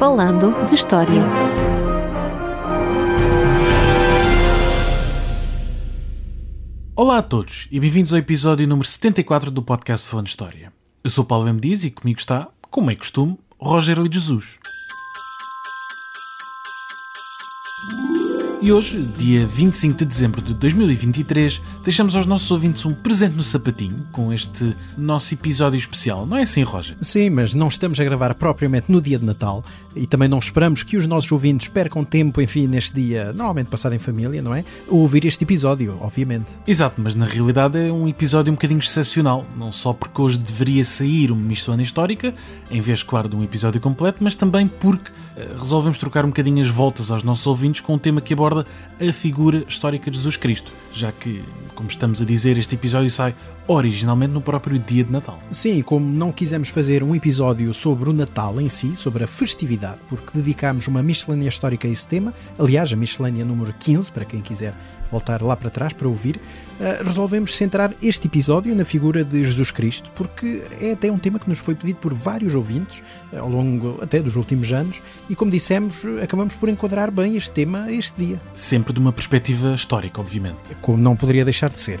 Falando de História. Olá a todos e bem-vindos ao episódio número 74 do podcast Falando de História. Eu sou Paulo M. Dias e comigo está, como é costume, Rogério de Jesus. E hoje, dia 25 de dezembro de 2023, deixamos aos nossos ouvintes um presente no sapatinho com este nosso episódio especial. Não é assim, Roger? Sim, mas não estamos a gravar propriamente no dia de Natal e também não esperamos que os nossos ouvintes percam tempo, enfim, neste dia, normalmente passado em família, não é? A ouvir este episódio, obviamente. Exato, mas na realidade é um episódio um bocadinho excepcional. Não só porque hoje deveria sair uma miscelânea histórica, em vez, claro, de um episódio completo, mas também porque uh, resolvemos trocar um bocadinho as voltas aos nossos ouvintes com um tema que aborda a figura histórica de Jesus Cristo, já que, como estamos a dizer, este episódio sai originalmente no próprio dia de Natal. Sim, como não quisemos fazer um episódio sobre o Natal em si, sobre a festividade, porque dedicámos uma miscelânea histórica a esse tema, aliás, a miscelânea número 15, para quem quiser voltar lá para trás para ouvir, uh, resolvemos centrar este episódio na figura de Jesus Cristo, porque é até um tema que nos foi pedido por vários ouvintes uh, ao longo até dos últimos anos e, como dissemos, acabamos por enquadrar bem este tema a este dia. Sempre de uma perspectiva histórica, obviamente. Como não poderia deixar de ser.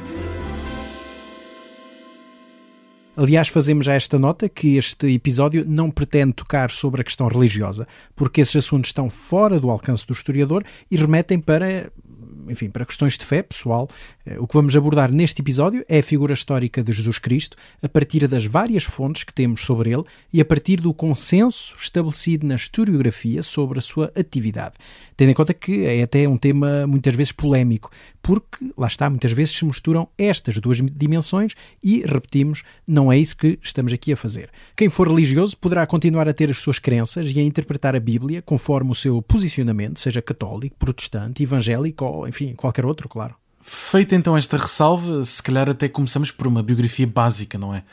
Aliás, fazemos já esta nota que este episódio não pretende tocar sobre a questão religiosa, porque esses assuntos estão fora do alcance do historiador e remetem para enfim, para questões de fé pessoal, eh, o que vamos abordar neste episódio é a figura histórica de Jesus Cristo, a partir das várias fontes que temos sobre ele e a partir do consenso estabelecido na historiografia sobre a sua atividade. Tendo em conta que é até um tema muitas vezes polémico, porque, lá está, muitas vezes se misturam estas duas dimensões e, repetimos, não é isso que estamos aqui a fazer. Quem for religioso poderá continuar a ter as suas crenças e a interpretar a Bíblia conforme o seu posicionamento, seja católico, protestante, evangélico ou, enfim, qualquer outro, claro. Feita então esta ressalva, se calhar até começamos por uma biografia básica, não é?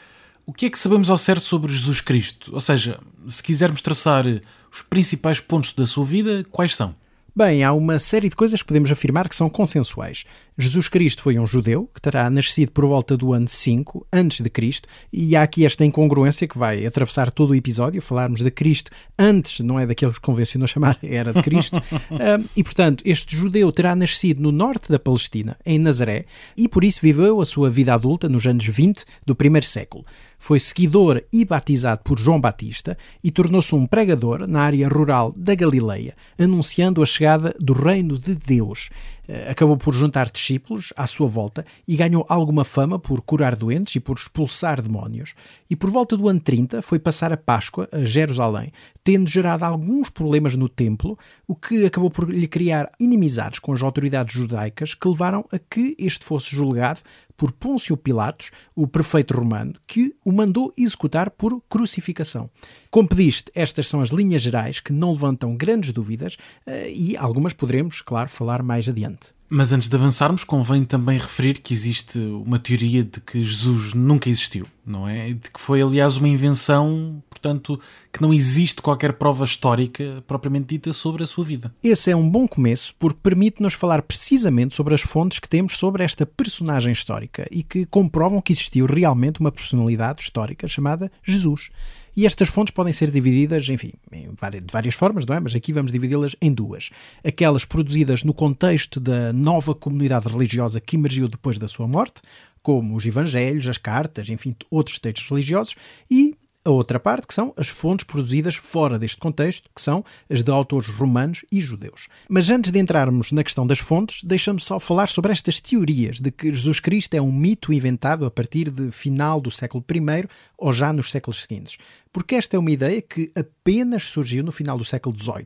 O que é que sabemos ao certo sobre Jesus Cristo? Ou seja, se quisermos traçar os principais pontos da sua vida, quais são? Bem, há uma série de coisas que podemos afirmar que são consensuais. Jesus Cristo foi um judeu que terá nascido por volta do ano 5 antes de Cristo, e há aqui esta incongruência que vai atravessar todo o episódio, falarmos de Cristo antes, não é daquele que se convencionou chamar era de Cristo. e portanto, este judeu terá nascido no norte da Palestina, em Nazaré, e por isso viveu a sua vida adulta nos anos 20 do primeiro século foi seguidor e batizado por João Batista e tornou-se um pregador na área rural da Galileia, anunciando a chegada do reino de Deus. Eh, acabou por juntar discípulos à sua volta e ganhou alguma fama por curar doentes e por expulsar demónios. E por volta do ano 30 foi passar a Páscoa a Jerusalém, tendo gerado alguns problemas no templo, o que acabou por lhe criar inimizades com as autoridades judaicas que levaram a que este fosse julgado por Pôncio Pilatos, o prefeito romano, que o mandou executar por crucificação. Como pediste, estas são as linhas gerais que não levantam grandes dúvidas eh, e algumas poderemos, claro, falar mais adiante. Mas antes de avançarmos, convém também referir que existe uma teoria de que Jesus nunca existiu, não é? De que foi, aliás, uma invenção, portanto, que não existe qualquer prova histórica propriamente dita sobre a sua vida. Esse é um bom começo porque permite-nos falar precisamente sobre as fontes que temos sobre esta personagem histórica e que comprovam que existiu realmente uma personalidade histórica chamada Jesus. E estas fontes podem ser divididas, enfim, de várias formas, não é? Mas aqui vamos dividi-las em duas. Aquelas produzidas no contexto da nova comunidade religiosa que emergiu depois da sua morte, como os evangelhos, as cartas, enfim, outros textos religiosos, e a outra parte, que são as fontes produzidas fora deste contexto, que são as de autores romanos e judeus. Mas antes de entrarmos na questão das fontes, deixa-me só falar sobre estas teorias de que Jesus Cristo é um mito inventado a partir de final do século I ou já nos séculos seguintes porque esta é uma ideia que apenas surgiu no final do século XVIII.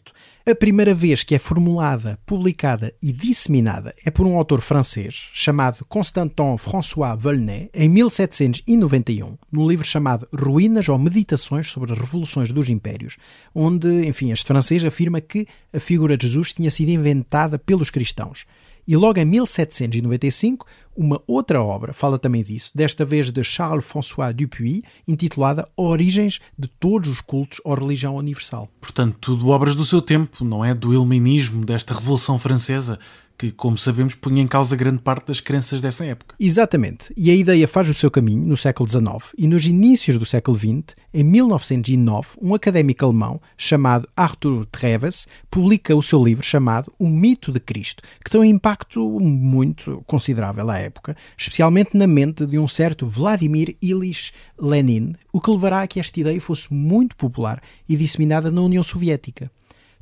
A primeira vez que é formulada, publicada e disseminada é por um autor francês chamado Constantin François Volney, em 1791, num livro chamado Ruínas ou Meditações sobre as Revoluções dos Impérios, onde, enfim, este francês afirma que a figura de Jesus tinha sido inventada pelos cristãos. E logo em 1795, uma outra obra fala também disso, desta vez de Charles-François Dupuy, intitulada Origens de todos os cultos ou religião universal. Portanto, tudo obras do seu tempo, não é? Do iluminismo, desta Revolução Francesa, que, como sabemos, punha em causa grande parte das crenças dessa época. Exatamente. E a ideia faz o seu caminho no século XIX e nos inícios do século XX, em 1909, um académico alemão chamado Arthur Treves publica o seu livro chamado O Mito de Cristo, que tem um impacto muito considerável à época, especialmente na mente de um certo Vladimir Ilyich Lenin, o que levará a que esta ideia fosse muito popular e disseminada na União Soviética.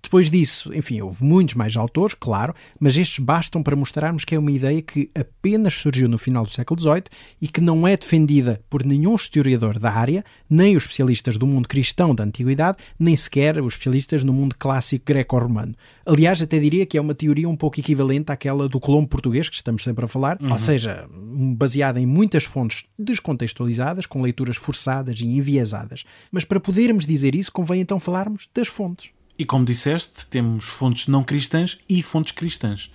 Depois disso, enfim, houve muitos mais autores, claro, mas estes bastam para mostrarmos que é uma ideia que apenas surgiu no final do século XVIII e que não é defendida por nenhum historiador da área, nem os especialistas do mundo cristão da Antiguidade, nem sequer os especialistas no mundo clássico greco-romano. Aliás, até diria que é uma teoria um pouco equivalente àquela do Colombo português, que estamos sempre a falar, uhum. ou seja, baseada em muitas fontes descontextualizadas, com leituras forçadas e enviesadas. Mas para podermos dizer isso, convém então falarmos das fontes. E como disseste, temos fontes não cristãs e fontes cristãs.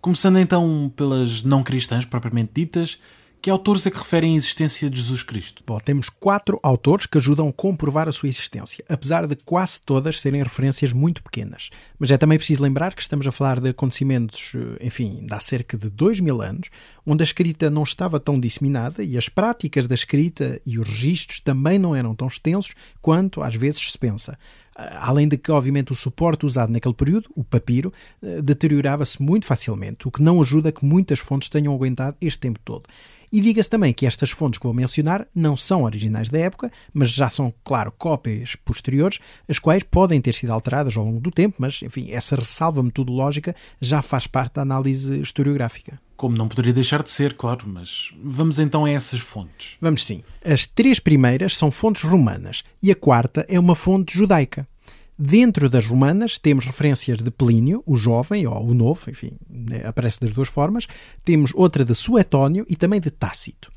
Começando então pelas não cristãs propriamente ditas, que autores é que referem a existência de Jesus Cristo? Bom, temos quatro autores que ajudam a comprovar a sua existência, apesar de quase todas serem referências muito pequenas. Mas é também preciso lembrar que estamos a falar de acontecimentos, enfim, de há cerca de dois mil anos, onde a escrita não estava tão disseminada e as práticas da escrita e os registros também não eram tão extensos quanto às vezes se pensa. Além de que, obviamente, o suporte usado naquele período, o papiro, eh, deteriorava-se muito facilmente, o que não ajuda que muitas fontes tenham aguentado este tempo todo. E diga-se também que estas fontes que vou mencionar não são originais da época, mas já são, claro, cópias posteriores, as quais podem ter sido alteradas ao longo do tempo, mas, enfim, essa ressalva metodológica já faz parte da análise historiográfica. Como não poderia deixar de ser, claro, mas vamos então a essas fontes. Vamos sim. As três primeiras são fontes romanas e a quarta é uma fonte judaica. Dentro das romanas temos referências de Plínio, o jovem, ou o novo, enfim, né, aparece das duas formas. Temos outra de Suetónio e também de Tácito.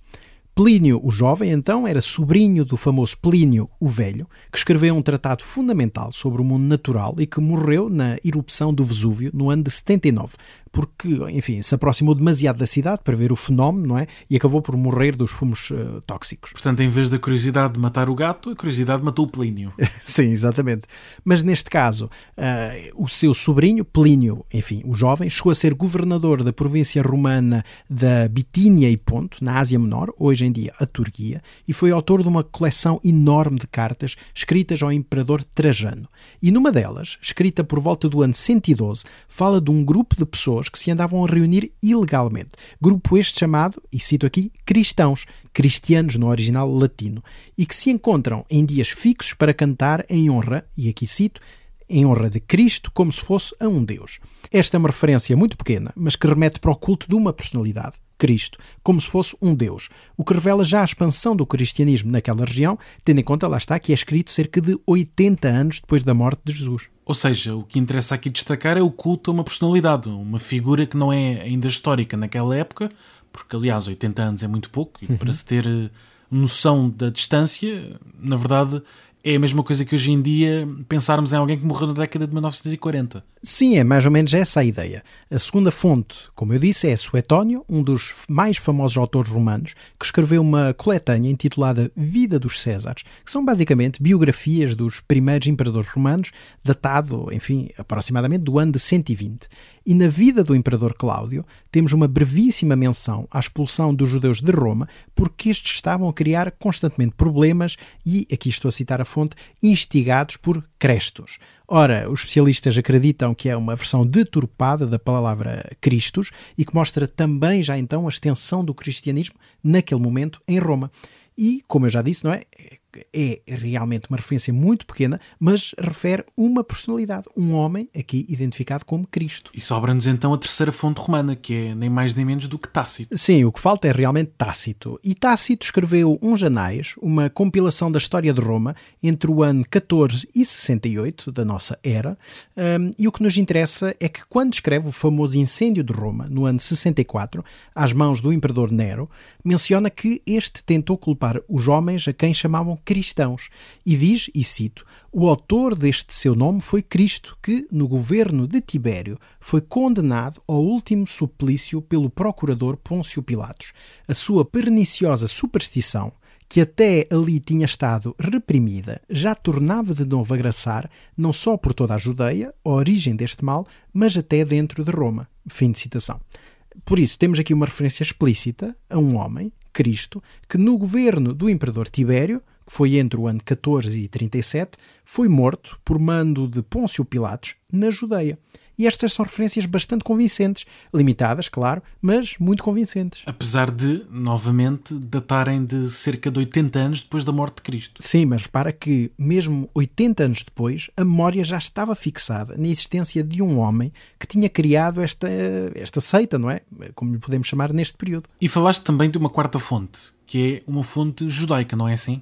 Plínio, o jovem, então, era sobrinho do famoso Plínio, o velho, que escreveu um tratado fundamental sobre o mundo natural e que morreu na erupção do Vesúvio no ano de 79, porque, enfim, se aproximou demasiado da cidade para ver o fenómeno, não é? E acabou por morrer dos fumos uh, tóxicos. Portanto, em vez da curiosidade de matar o gato, a curiosidade matou o Plínio. Sim, exatamente. Mas neste caso, uh, o seu sobrinho, Plínio, enfim, o jovem, chegou a ser governador da província romana da Bitínia e Ponto, na Ásia Menor, hoje em dia a Turquia, e foi autor de uma coleção enorme de cartas escritas ao imperador Trajano. E numa delas, escrita por volta do ano 112, fala de um grupo de pessoas que se andavam a reunir ilegalmente. Grupo este chamado, e cito aqui, cristãos, cristianos no original latino, e que se encontram em dias fixos para cantar em honra, e aqui cito, em honra de Cristo como se fosse a um Deus. Esta é uma referência muito pequena, mas que remete para o culto de uma personalidade, Cristo, como se fosse um Deus, o que revela já a expansão do cristianismo naquela região, tendo em conta, lá está, que é escrito cerca de 80 anos depois da morte de Jesus. Ou seja, o que interessa aqui destacar é o culto a uma personalidade, uma figura que não é ainda histórica naquela época, porque aliás 80 anos é muito pouco, e uhum. para se ter eh, noção da distância, na verdade é a mesma coisa que hoje em dia pensarmos em alguém que morreu na década de 1940. Sim, é mais ou menos essa a ideia. A segunda fonte, como eu disse, é Suetónio, um dos mais famosos autores romanos, que escreveu uma coletânea intitulada Vida dos Césares, que são basicamente biografias dos primeiros imperadores romanos, datado, enfim, aproximadamente do ano de 120. E na vida do imperador Cláudio temos uma brevíssima menção à expulsão dos judeus de Roma, porque estes estavam a criar constantemente problemas e, aqui estou a citar a fonte, instigados por Crestos. Ora, os especialistas acreditam que é uma versão deturpada da palavra Cristos e que mostra também já então a extensão do cristianismo naquele momento em Roma. E, como eu já disse, não é? É realmente uma referência muito pequena, mas refere uma personalidade, um homem aqui identificado como Cristo. E sobra-nos então a terceira fonte romana, que é nem mais nem menos do que Tácito. Sim, o que falta é realmente Tácito. E Tácito escreveu uns anais, uma compilação da história de Roma entre o ano 14 e 68 da nossa era, um, e o que nos interessa é que quando escreve o famoso incêndio de Roma, no ano 64, às mãos do imperador Nero, menciona que este tentou culpar os homens a quem chamavam cristãos. E diz, e cito, o autor deste seu nome foi Cristo, que, no governo de Tibério, foi condenado ao último suplício pelo procurador Pôncio Pilatos. A sua perniciosa superstição, que até ali tinha estado reprimida, já tornava de novo a graçar, não só por toda a Judeia, a origem deste mal, mas até dentro de Roma. Fim de citação. Por isso, temos aqui uma referência explícita a um homem, Cristo, que no governo do imperador Tibério, que foi entre o ano 14 e 37, foi morto por mando de Pôncio Pilatos na Judeia. E estas são referências bastante convincentes, limitadas, claro, mas muito convincentes. Apesar de, novamente, datarem de cerca de 80 anos depois da morte de Cristo. Sim, mas repara que, mesmo 80 anos depois, a memória já estava fixada na existência de um homem que tinha criado esta, esta seita, não é? Como lhe podemos chamar neste período. E falaste também de uma quarta fonte, que é uma fonte judaica, não é assim?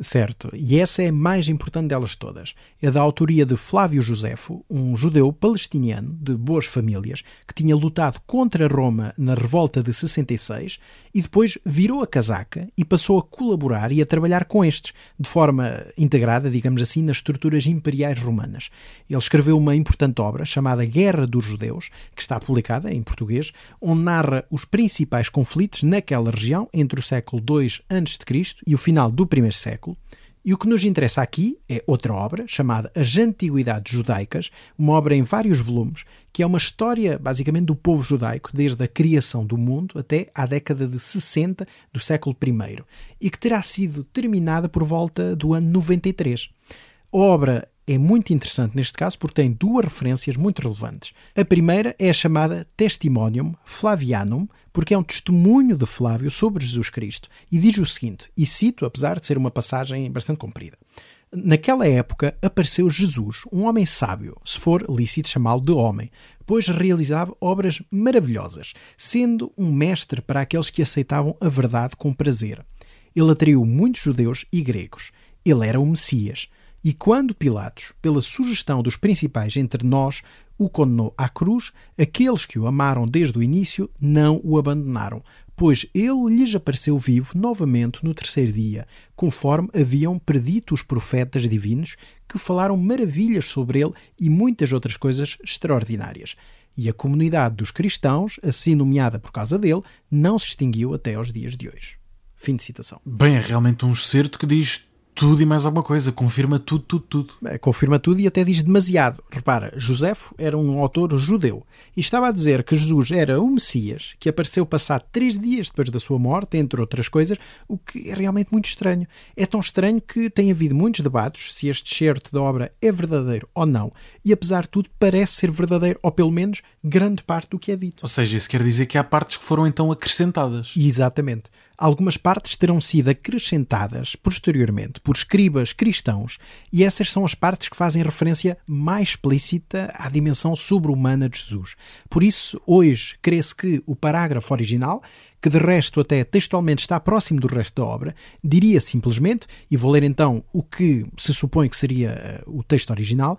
Certo, e essa é a mais importante delas todas. É da autoria de Flávio Josefo, um judeu palestiniano de boas famílias que tinha lutado contra Roma na revolta de 66 e depois virou a casaca e passou a colaborar e a trabalhar com estes, de forma integrada, digamos assim, nas estruturas imperiais romanas. Ele escreveu uma importante obra chamada Guerra dos Judeus, que está publicada em português, onde narra os principais conflitos naquela região entre o século II a.C. e o final do primeiro século século. E o que nos interessa aqui é outra obra, chamada As Antiguidades Judaicas, uma obra em vários volumes, que é uma história basicamente do povo judaico, desde a criação do mundo até à década de 60 do século I, e que terá sido terminada por volta do ano 93. A obra é muito interessante neste caso porque tem duas referências muito relevantes. A primeira é a chamada Testimonium Flavianum, porque é um testemunho de Flávio sobre Jesus Cristo e diz o seguinte, e cito, apesar de ser uma passagem bastante comprida. Naquela época apareceu Jesus, um homem sábio, se for lícito chamá-lo de homem, pois realizava obras maravilhosas, sendo um mestre para aqueles que aceitavam a verdade com prazer. Ele atraiu muitos judeus e gregos. Ele era o Messias. E quando Pilatos, pela sugestão dos principais entre nós, o condenou à cruz, aqueles que o amaram desde o início não o abandonaram, pois ele lhes apareceu vivo novamente no terceiro dia, conforme haviam predito os profetas divinos que falaram maravilhas sobre ele e muitas outras coisas extraordinárias. E a comunidade dos cristãos, assim nomeada por causa dele, não se extinguiu até aos dias de hoje. Fim de citação. Bem, é realmente um excerto que diz tudo e mais alguma coisa, confirma tudo, tudo, tudo. É, confirma tudo e até diz demasiado. Repara, Josefo era um autor judeu e estava a dizer que Jesus era o Messias que apareceu passado três dias depois da sua morte, entre outras coisas, o que é realmente muito estranho. É tão estranho que tem havido muitos debates se este certo da obra é verdadeiro ou não, e apesar de tudo parece ser verdadeiro, ou pelo menos grande parte do que é dito. Ou seja, isso quer dizer que há partes que foram então acrescentadas. Exatamente algumas partes terão sido acrescentadas posteriormente por escribas cristãos, e essas são as partes que fazem referência mais explícita à dimensão sobre-humana de Jesus. Por isso, hoje, crê-se que o parágrafo original, que de resto até textualmente está próximo do resto da obra, diria simplesmente, e vou ler então o que se supõe que seria uh, o texto original,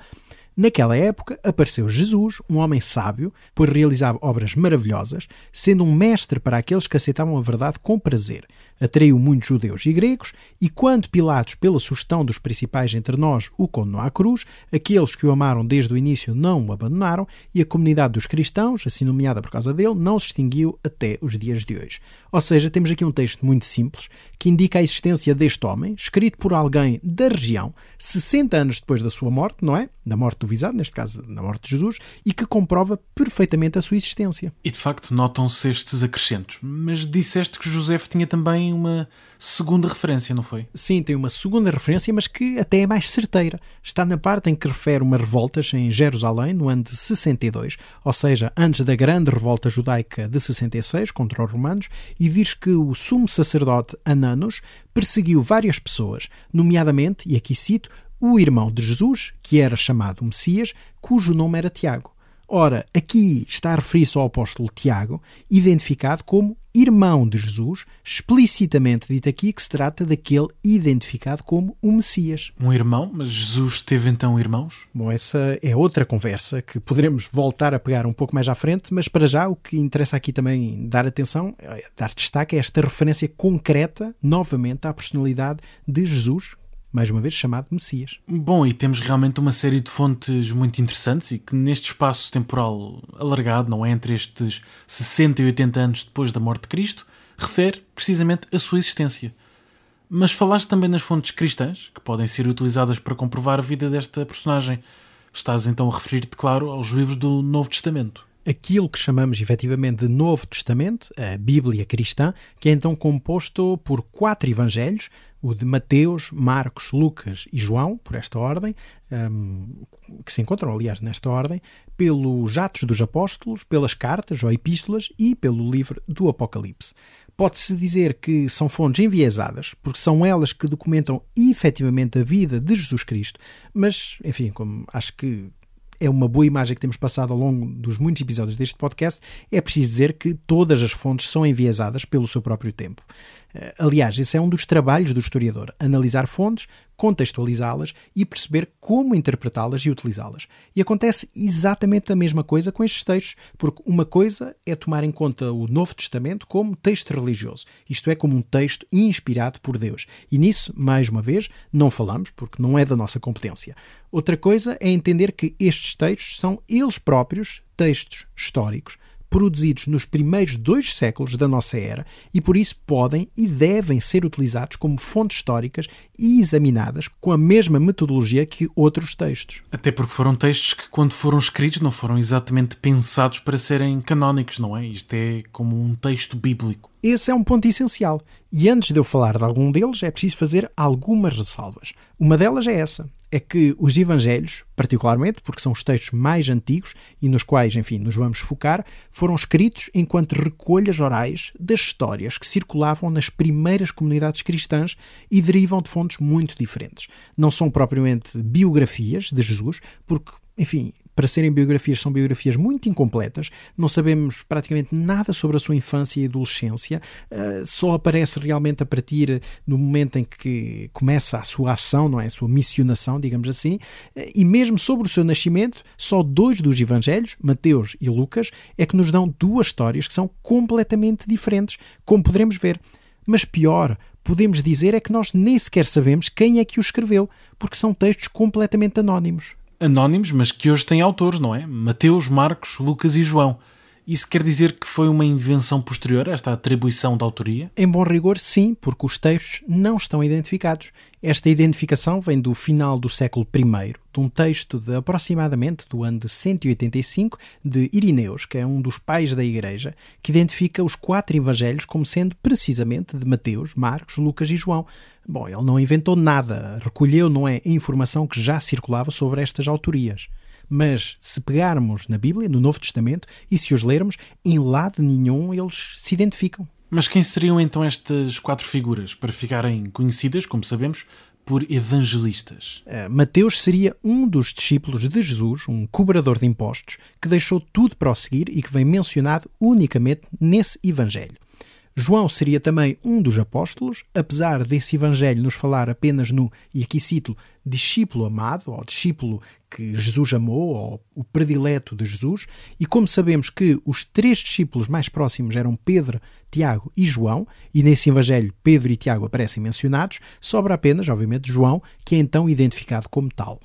Naquela época apareceu Jesus, um homem sábio, pois realizava obras maravilhosas, sendo um mestre para aqueles que aceitavam a verdade com prazer atraiu muitos judeus e gregos, e quando Pilatos, pela sugestão dos principais entre nós, o condenou à cruz, aqueles que o amaram desde o início não o abandonaram, e a comunidade dos cristãos, assim nomeada por causa dele, não se extinguiu até os dias de hoje. Ou seja, temos aqui um texto muito simples que indica a existência deste homem, escrito por alguém da região, 60 anos depois da sua morte, não é? Da morte do visado, neste caso, da morte de Jesus, e que comprova perfeitamente a sua existência. E de facto notam-se estes acrescentos. Mas disseste que José tinha também uma segunda referência, não foi? Sim, tem uma segunda referência, mas que até é mais certeira. Está na parte em que refere uma revoltas em Jerusalém, no ano de 62, ou seja, antes da grande revolta judaica de 66 contra os romanos, e diz que o sumo sacerdote Ananos perseguiu várias pessoas, nomeadamente, e aqui cito, o irmão de Jesus, que era chamado Messias, cujo nome era Tiago. Ora, aqui está a referir-se ao apóstolo Tiago, identificado como irmão de Jesus, explicitamente dito aqui que se trata daquele identificado como o Messias. Um irmão? Mas Jesus teve então irmãos? Bom, essa é outra conversa que poderemos voltar a pegar um pouco mais à frente, mas para já o que interessa aqui também dar atenção, é dar destaque a esta referência concreta, novamente, à personalidade de Jesus, mais uma vez chamado Messias. Bom, e temos realmente uma série de fontes muito interessantes e que neste espaço temporal alargado, não é entre estes 60 e 80 anos depois da morte de Cristo, refere precisamente a sua existência. Mas falaste também nas fontes cristãs, que podem ser utilizadas para comprovar a vida desta personagem. Estás então a referir-te, claro, aos livros do Novo Testamento. aquilo que chamamos efetivamente de Novo Testamento, a Bíblia cristã, que é então composto por quatro evangelhos, o de Mateus, Marcos, Lucas e João, por esta ordem, um, que se encontram, aliás, nesta ordem, pelos Atos dos Apóstolos, pelas cartas ou epístolas e pelo livro do Apocalipse. Pode-se dizer que são fontes enviesadas, porque são elas que documentam efetivamente a vida de Jesus Cristo, mas, enfim, como acho que é uma boa imagem que temos passado ao longo dos muitos episódios deste podcast, é preciso dizer que todas as fontes são enviesadas pelo seu próprio tempo. Eh, aliás, esse é um dos trabalhos do historiador: analisar fontes, contextualizá-las e perceber como interpretá-las e utilizá-las. E acontece exatamente a mesma coisa com estes textos, porque uma coisa é tomar em conta o Novo Testamento como texto religioso, isto é, como um texto inspirado por Deus. E nisso, mais uma vez, não falamos, porque não é da nossa competência. Outra coisa é entender que estes textos são eles próprios textos históricos produzidos nos primeiros dois séculos da nossa era e por isso podem e devem ser utilizados como fontes históricas e examinadas com a mesma metodologia que outros textos. Até porque foram textos que, quando foram escritos, não foram exatamente pensados para serem canónicos, não é? Isto é como um texto bíblico. Esse é um ponto essencial. E antes de eu falar de algum deles, é preciso fazer algumas ressalvas. Uma delas é essa: é que os Evangelhos, particularmente porque são os textos mais antigos e nos quais, enfim, nos vamos focar, foram escritos enquanto recolhas orais das histórias que circulavam nas primeiras comunidades cristãs e derivam de fontes muito diferentes. Não são propriamente biografias de Jesus, porque enfim, para serem biografias, são biografias muito incompletas, não sabemos praticamente nada sobre a sua infância e adolescência, uh, só aparece realmente a partir do momento em que começa a sua ação, não é? A sua missionação, digamos assim, uh, e mesmo sobre o seu nascimento, só dois dos evangelhos, Mateus e Lucas, é que nos dão duas histórias que são completamente diferentes, como poderemos ver. Mas pior, podemos dizer é que nós nem sequer sabemos quem é que o escreveu, porque são textos completamente anónimos anónimos, mas que hoje têm autores, não é? Mateus, Marcos, Lucas e João. Isso quer dizer que foi uma invenção posterior esta atribuição de autoria? Em bom rigor, sim, porque os textos não estão identificados. Esta identificação vem do final do século I, de um texto de aproximadamente do ano de 185 de Irineus, que é um dos pais da Igreja, que identifica os quatro evangelhos como sendo precisamente de Mateus, Marcos, Lucas e João. Bom, ele não inventou nada, recolheu, não é, informação que já circulava sobre estas autorias. Mas se pegarmos na Bíblia, no Novo Testamento, e se os lermos, em lado nenhum eles se identificam. Mas quem seriam então estas quatro figuras, para ficarem conhecidas, como sabemos, por evangelistas? Uh, Mateus seria um dos discípulos de Jesus, um cobrador de impostos, que deixou tudo para o seguir e que vem mencionado unicamente nesse evangelho. João seria também um dos apóstolos, apesar desse evangelho nos falar apenas no, e aqui cito, discípulo amado, ou discípulo que Jesus amou, ou o predileto de Jesus, e como sabemos que os três discípulos mais próximos eram Pedro, Tiago e João, e nesse evangelho Pedro e Tiago aparecem mencionados, sobra apenas, obviamente, João, que é então identificado como tal.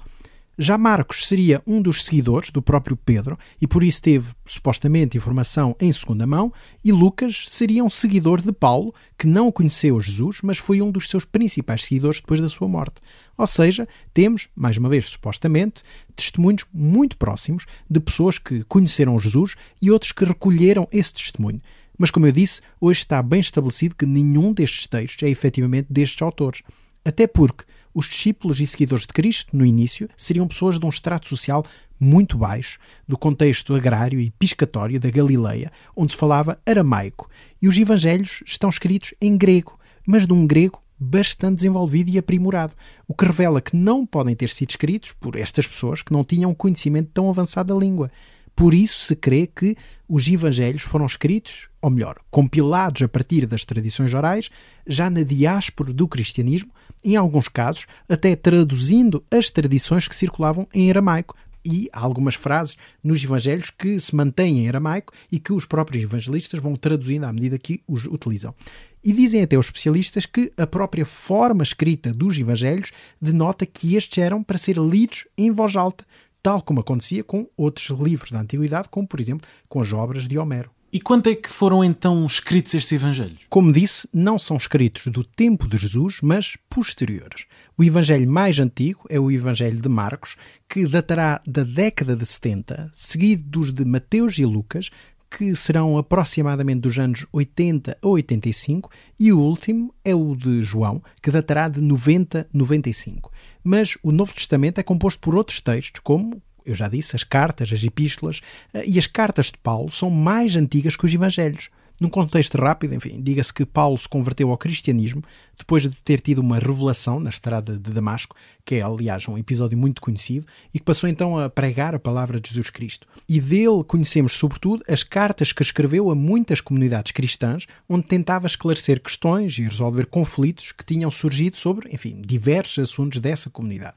Já Marcos seria um dos seguidores do próprio Pedro e por isso teve supostamente informação em segunda mão, e Lucas seria um seguidor de Paulo que não conheceu Jesus, mas foi um dos seus principais seguidores depois da sua morte. Ou seja, temos, mais uma vez supostamente, testemunhos muito próximos de pessoas que conheceram Jesus e outros que recolheram esse testemunho. Mas, como eu disse, hoje está bem estabelecido que nenhum destes textos é efetivamente destes autores. Até porque os discípulos e seguidores de Cristo, no início, seriam pessoas de um extrato social muito baixo, do contexto agrário e piscatório da Galileia, onde se falava aramaico, e os evangelhos estão escritos em grego, mas de um grego bastante desenvolvido e aprimorado, o que revela que não podem ter sido escritos por estas pessoas que não tinham conhecimento tão avançado da língua. Por isso se crê que os evangelhos foram escritos, ou melhor, compilados a partir das tradições orais, já na diáspora do cristianismo, em alguns casos, até traduzindo as tradições que circulavam em aramaico. E há algumas frases nos evangelhos que se mantêm em aramaico e que os próprios evangelistas vão traduzindo à medida que os utilizam. E dizem até os especialistas que a própria forma escrita dos evangelhos denota que estes eram para ser lidos em voz alta, tal como acontecia com outros livros da antiguidade, como por exemplo com as obras de Homero. E quando é que foram então escritos estes evangelhos? Como disse, não são escritos do tempo de Jesus, mas posteriores. O evangelho mais antigo é o evangelho de Marcos, que datará da década de 70, seguido dos de Mateus e Lucas, que serão aproximadamente dos anos 80 a 85, e o último é o de João, que datará de 90 a 95. Mas o Novo Testamento é composto por outros textos, como eu já disse, as cartas, as epístolas eh, e as cartas de Paulo são mais antigas que os evangelhos. Num contexto rápido, enfim, diga-se que Paulo se converteu ao cristianismo depois de ter tido uma revelação na estrada de Damasco, que é, aliás, um episódio muito conhecido, e que passou então a pregar a palavra de Jesus Cristo. E dele conhecemos, sobretudo, as cartas que escreveu a muitas comunidades cristãs, onde tentava esclarecer questões e resolver conflitos que tinham surgido sobre, enfim, diversos assuntos dessa comunidade.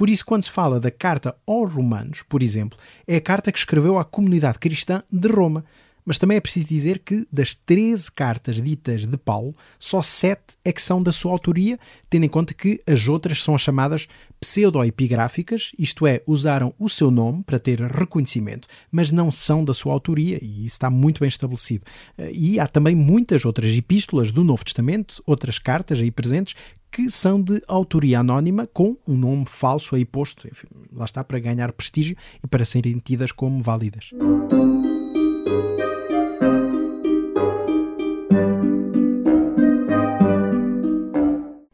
Por isso, quando se fala da carta aos Romanos, por exemplo, é a carta que escreveu à comunidade cristã de Roma. Mas também é preciso dizer que das 13 cartas ditas de Paulo, só 7 é que são da sua autoria, tendo em conta que as outras são as chamadas pseudoepigráficas, isto é, usaram o seu nome para ter reconhecimento, mas não são da sua autoria, e isso está muito bem estabelecido. E há também muitas outras epístolas do Novo Testamento, outras cartas aí presentes, que são de autoria anónima com um nome falso aí posto. Enfim, lá está para ganhar prestígio e para serem tidas como válidas.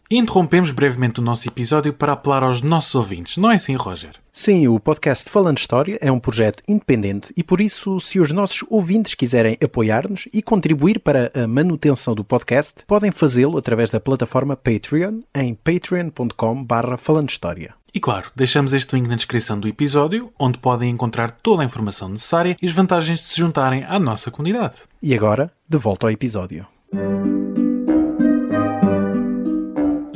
Interrompemos brevemente o nosso episódio para apelar aos nossos ouvintes, não é assim, Roger? Sim, o podcast Falando História é um projeto independente e por isso, se os nossos ouvintes quiserem apoiar-nos e contribuir para a manutenção do podcast, podem fazê-lo através da plataforma Patreon em patreon.com.br Falando História. E claro, deixamos este link na descrição do episódio, onde podem encontrar toda a informação necessária e as vantagens de se juntarem à nossa comunidade. E agora, de volta ao episódio.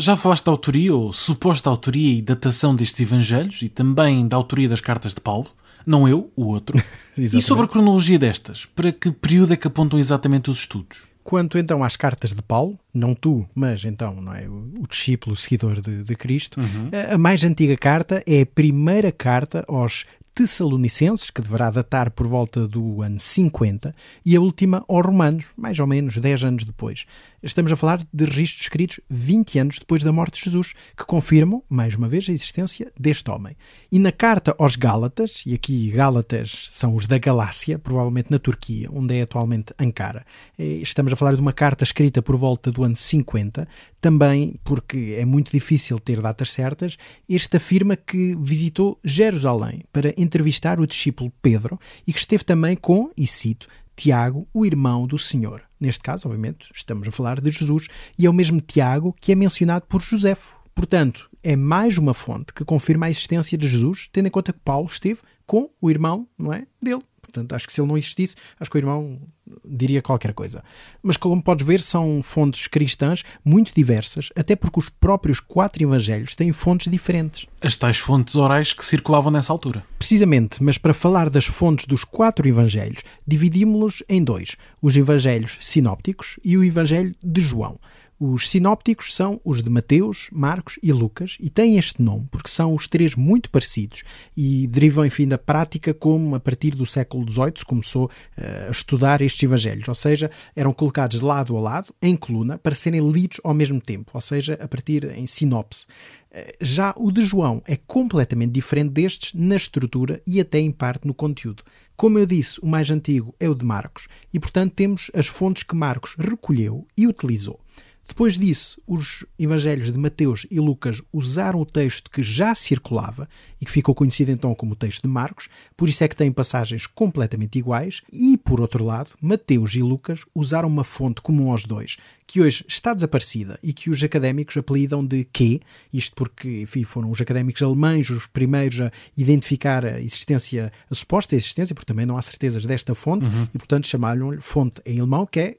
Já falaste da autoria ou suposta autoria e datação destes evangelhos e também da autoria das cartas de Paulo? Não eu, o outro. e sobre a cronologia destas? Para que período é que apontam exatamente os estudos? Quanto então às cartas de Paulo, não tu, mas então não é o, discípulo, o seguidor de, de Cristo, uhum. a, a mais antiga carta é a primeira carta aos Tessalonicenses, que deverá datar por volta do ano 50, e a última aos Romanos, mais ou menos 10 anos depois. Estamos a falar de registros escritos 20 anos depois da morte de Jesus, que confirmam, mais uma vez, a existência deste homem. E na carta aos Gálatas, e aqui Gálatas são os da Galácia, provavelmente na Turquia, onde é atualmente Ankara. Eh, estamos a falar de uma carta escrita por volta do ano 50, também porque é muito difícil ter datas certas. Este afirma que visitou Jerusalém para entrevistar o discípulo Pedro e que esteve também com, e cito, Tiago, o irmão do Senhor. Neste caso, obviamente, estamos a falar de Jesus e é o mesmo Tiago que é mencionado por Josefo. Portanto, é mais uma fonte que confirma a existência de Jesus, tendo em conta que Paulo esteve com o irmão, não é, dele. Portanto, acho que se ele não existisse, acho que o irmão diria qualquer coisa. Mas como podes ver, são fontes cristãs muito diversas, até porque os próprios quatro evangelhos têm fontes diferentes. As tais fontes orais que circulavam nessa altura. Precisamente, mas para falar das fontes dos quatro evangelhos, dividimos-los em dois: os evangelhos sinópticos e o evangelho de João. Os sinópticos são os de Mateus, Marcos e Lucas e têm este nome porque são os três muito parecidos e derivam, enfim, da prática como a partir do século XVIII se começou uh, a estudar estes evangelhos, ou seja, eram colocados lado a lado, em coluna, para serem lidos ao mesmo tempo, ou seja, a partir em sinopse. Uh, já o de João é completamente diferente destes na estrutura e até em parte no conteúdo. Como eu disse, o mais antigo é o de Marcos e, portanto, temos as fontes que Marcos recolheu e utilizou. Depois disso, os evangelhos de Mateus e Lucas usaram o texto que já circulava e que ficou conhecido então como o texto de Marcos, por isso é que tem passagens completamente iguais, e por outro lado, Mateus e Lucas usaram uma fonte comum aos dois, que hoje está desaparecida e que os académicos apelidam de Q, isto porque enfim, foram os académicos alemães os primeiros a identificar a existência, a suposta existência, porque também não há certezas desta fonte, uhum. e portanto chamaram-lhe fonte em alemão, que é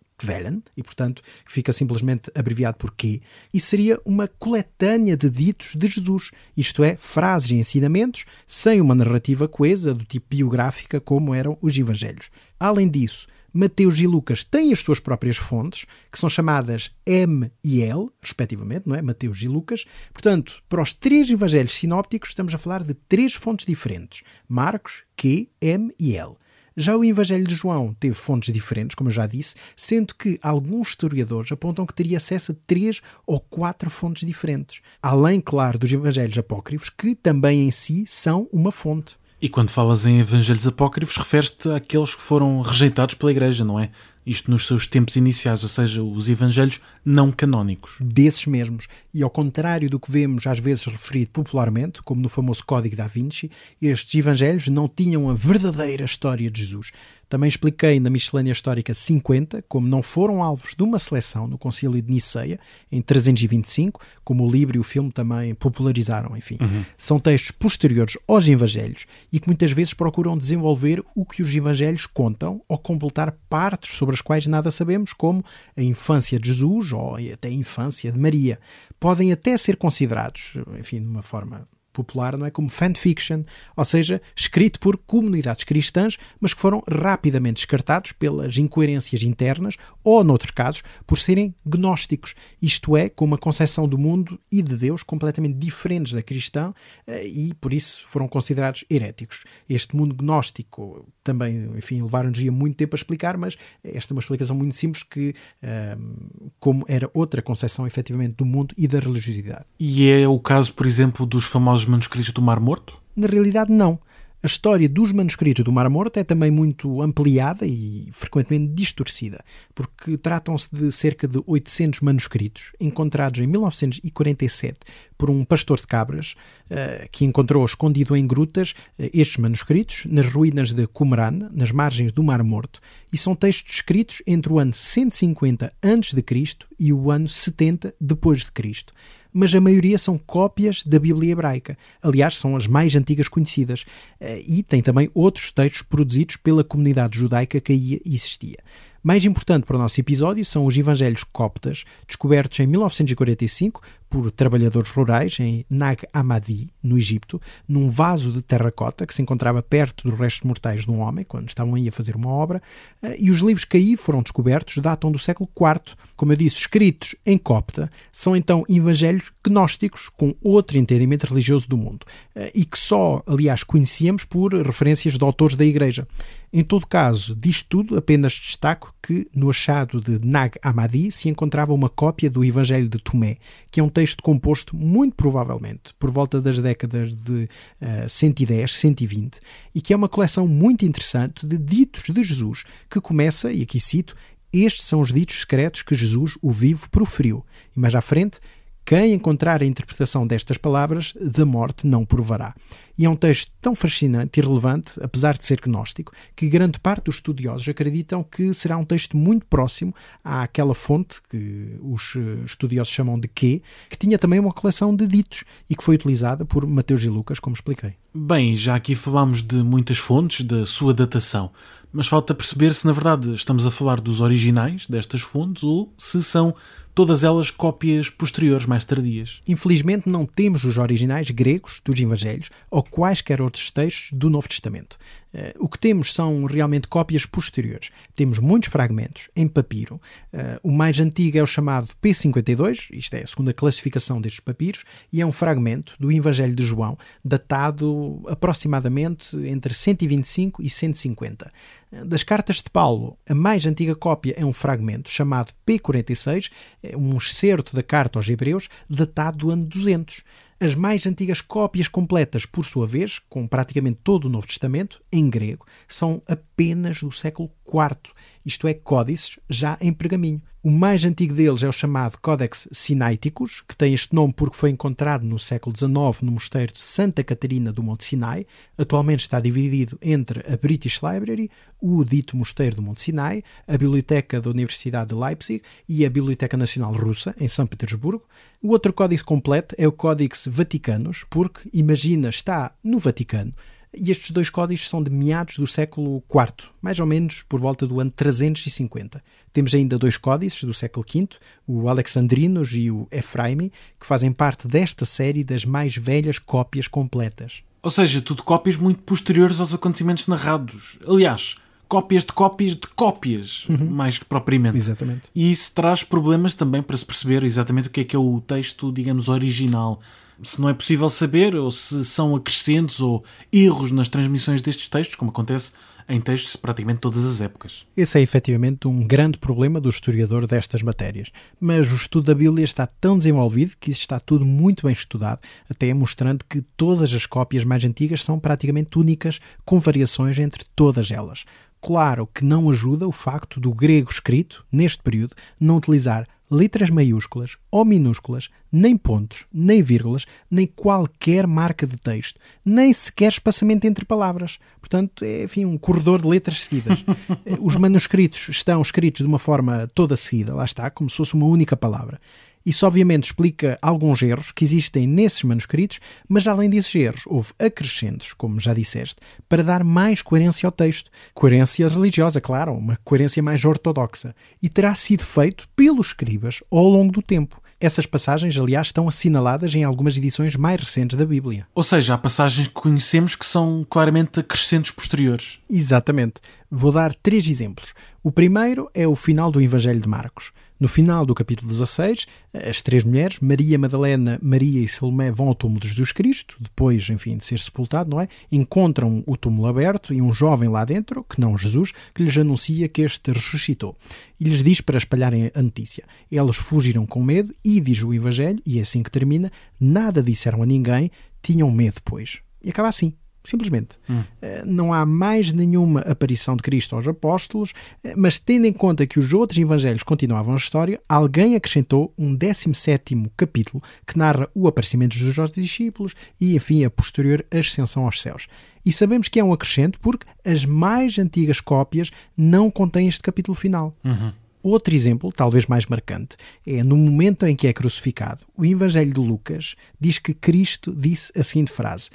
E portanto fica simplesmente abreviado por Q, e seria uma coletânea de ditos de Jesus, isto é, frases e ensinamentos sem uma narrativa coesa do tipo biográfica como eram os evangelhos. Além disso, Mateus e Lucas têm as suas próprias fontes, que são chamadas M e L, respectivamente, não é? Mateus e Lucas. Portanto, para os três evangelhos sinópticos, estamos a falar de três fontes diferentes: Marcos, Q, M e L. Já o Evangelho de João teve fontes diferentes, como eu já disse, sendo que alguns historiadores apontam que teria acesso a três ou quatro fontes diferentes. Além, claro, dos Evangelhos apócrifos, que também em si são uma fonte. E quando falas em evangelhos apócrifos, referes-te àqueles que foram rejeitados pela Igreja, não é? Isto nos seus tempos iniciais, ou seja, os evangelhos não canónicos. Desses mesmos. E ao contrário do que vemos às vezes referido popularmente, como no famoso Código da Vinci, estes evangelhos não tinham a verdadeira história de Jesus. Também expliquei na Miscelânea Histórica 50 como não foram alvos de uma seleção no Concílio de Niceia, em 325, como o livro e o filme também popularizaram, enfim. Uhum. São textos posteriores aos Evangelhos e que muitas vezes procuram desenvolver o que os Evangelhos contam ou completar partes sobre as quais nada sabemos, como a infância de Jesus ou até a infância de Maria. Podem até ser considerados, enfim, de uma forma popular, não é? Como fanfiction, ou seja, escrito por comunidades cristãs, mas que foram rapidamente descartados pelas incoerências internas ou, noutros casos, por serem gnósticos, isto é, com uma concepção do mundo e de Deus completamente diferentes da cristã eh, e, por isso, foram considerados heréticos. Este mundo gnóstico também, enfim, levaram-nos muito tempo a explicar, mas esta é uma explicação muito simples que, ehm, como era outra concepção, efetivamente, do mundo e da religiosidade. E é o caso, por exemplo, dos famosos manuscritos do Mar Morto? Na realidade, não. A história dos manuscritos do Mar Morto é também muito ampliada e frequentemente distorcida, porque tratam-se de cerca de 800 manuscritos encontrados em 1947 por um pastor de cabras uh, que encontrou escondido em grutas uh, estes manuscritos nas ruínas de Qumran, nas margens do Mar Morto, e são textos escritos entre o ano 150 a.C. e o ano 70 depois de Cristo mas a maioria são cópias da Bíblia hebraica. Aliás, são as mais antigas conhecidas. Eh, e tem também outros textos produzidos pela comunidade judaica que aí existia. Mais importante para o nosso episódio são os evangelhos coptas, descobertos em 1945 por trabalhadores rurais em Nag Hammadi, no Egito, num vaso de terracota que se encontrava perto dos restos mortais de um homem, quando estavam aí a fazer uma obra, eh, e os livros que aí foram descobertos datam do século IV, como eu disse, escritos em copta, são então evangelhos gnósticos com outro entendimento religioso do mundo, eh, e que só, aliás, conhecíamos por referências de autores da Igreja. Em todo caso, disto tudo, apenas destaco que no achado de Nag Hammadi se encontrava uma cópia do Evangelho de Tomé, que é um texto composto, muito provavelmente, por volta das décadas de uh, 110, 120, e que é uma coleção muito interessante de ditos de Jesus, que começa, e aqui cito, estes são os ditos secretos que Jesus, o vivo, proferiu. E mais à frente, quem encontrar a interpretação destas palavras, da morte não provará. E é um texto tão fascinante e relevante, apesar de ser gnóstico, que grande parte dos estudiosos acreditam que será um texto muito próximo àquela fonte que os eh, estudiosos chamam de Q, que tinha também uma coleção de ditos e que foi utilizada por Mateus e Lucas, como expliquei. Bem, já aqui falámos de muitas fontes, da sua datação, mas falta perceber se na verdade estamos a falar dos originais destas fontes ou se são todas elas cópias posteriores, mais tardias. Infelizmente não temos os originais gregos dos Evangelhos ou quaisquer outros textos do Novo Testamento. Uh, o que temos são realmente cópias posteriores. Temos muitos fragmentos em papiro. Uh, o mais antigo é o chamado P52, isto é a segunda classificação destes papiros, e é um fragmento do Evangelho de João, datado aproximadamente entre 125 e 150. Uh, das cartas de Paulo, a mais antiga cópia é um fragmento chamado P46, é um excerto da carta aos Hebreus, datado do ano 200. As mais antigas cópias completas, por sua vez, com praticamente todo o Novo Testamento, em grego, são apenas do século IV, isto é, códices já em pergaminho. O mais antigo deles é o chamado Codex Sinaiticus, que tem este nome porque foi encontrado no século XIX no mosteiro de Santa Catarina do Monte Sinai. Atualmente está dividido entre a British Library, o dito Mosteiro do Monte Sinai, a Biblioteca da Universidade de Leipzig e a Biblioteca Nacional Russa, em São Petersburgo. O outro códice completo é o Codex Vaticanus, porque, imagina, está no Vaticano. E estes dois códices são de meados do século IV, mais ou menos por volta do ano 350. Temos ainda dois códices do século V, o Alexandrinos e o Ephraimi, que fazem parte desta série das mais velhas cópias completas. Ou seja, tudo cópias muito posteriores aos acontecimentos narrados. Aliás, cópias de cópias de cópias, uhum. mais que propriamente. Exatamente. E isso traz problemas também para se perceber exatamente o que é que é o texto, digamos, original se não é possível saber ou se são acrescentos ou erros nas transmissões destes textos, como acontece em textos de praticamente todas as épocas. Esse é efetivamente um grande problema do historiador destas matérias. Mas o estudo da Bíblia está tão desenvolvido que isso está tudo muito bem estudado, até mostrando que todas as cópias mais antigas são praticamente únicas, com variações entre todas elas. Claro que não ajuda o facto do grego escrito, neste período, não utilizar letras maiúsculas ou minúsculas, nem pontos, nem vírgulas, nem qualquer marca de texto, nem sequer espaçamento entre palavras. Portanto, é enfim, um corredor de letras seguidas. Os manuscritos estão escritos de uma forma toda seguida, lá está, como se fosse uma única palavra. Isso obviamente explica alguns erros que existem nesses manuscritos, mas além desses erros, houve acrescentos, como já disseste, para dar mais coerência ao texto. Coerência religiosa, claro, uma coerência mais ortodoxa. E terá sido feito pelos escribas ao longo do tempo. Essas passagens, aliás, estão assinaladas em algumas edições mais recentes da Bíblia. Ou seja, há passagens que conhecemos que são claramente acrescentos posteriores. Exatamente. Vou dar três exemplos. O primeiro é o final do Evangelho de Marcos. No final do capítulo 16, as três mulheres, Maria Madalena, Maria e Salomé, vão ao túmulo de Jesus Cristo, depois, enfim, de ser sepultado, não é? Encontram o túmulo aberto e um jovem lá dentro, que não Jesus, que lhes anuncia que este ressuscitou. E lhes diz para espalharem a notícia. Elas fugiram com medo e, diz o Evangelho, e é assim que termina, nada disseram a ninguém, tinham medo, pois. E acaba assim. Simplesmente. Hum. Não há mais nenhuma aparição de Cristo aos apóstolos, eh, mas tendo em conta que os outros evangelhos continuavam a história, alguém acrescentou um 17 capítulo que narra o aparecimento de Jesus aos discípulos e, enfim, a posterior ascensão aos céus. E sabemos que é um acrescento porque as mais antigas cópias não contêm este capítulo final. Uhum. Outro exemplo, talvez mais marcante, é no momento em que é crucificado. O Evangelho de Lucas diz que Cristo disse a seguinte frase: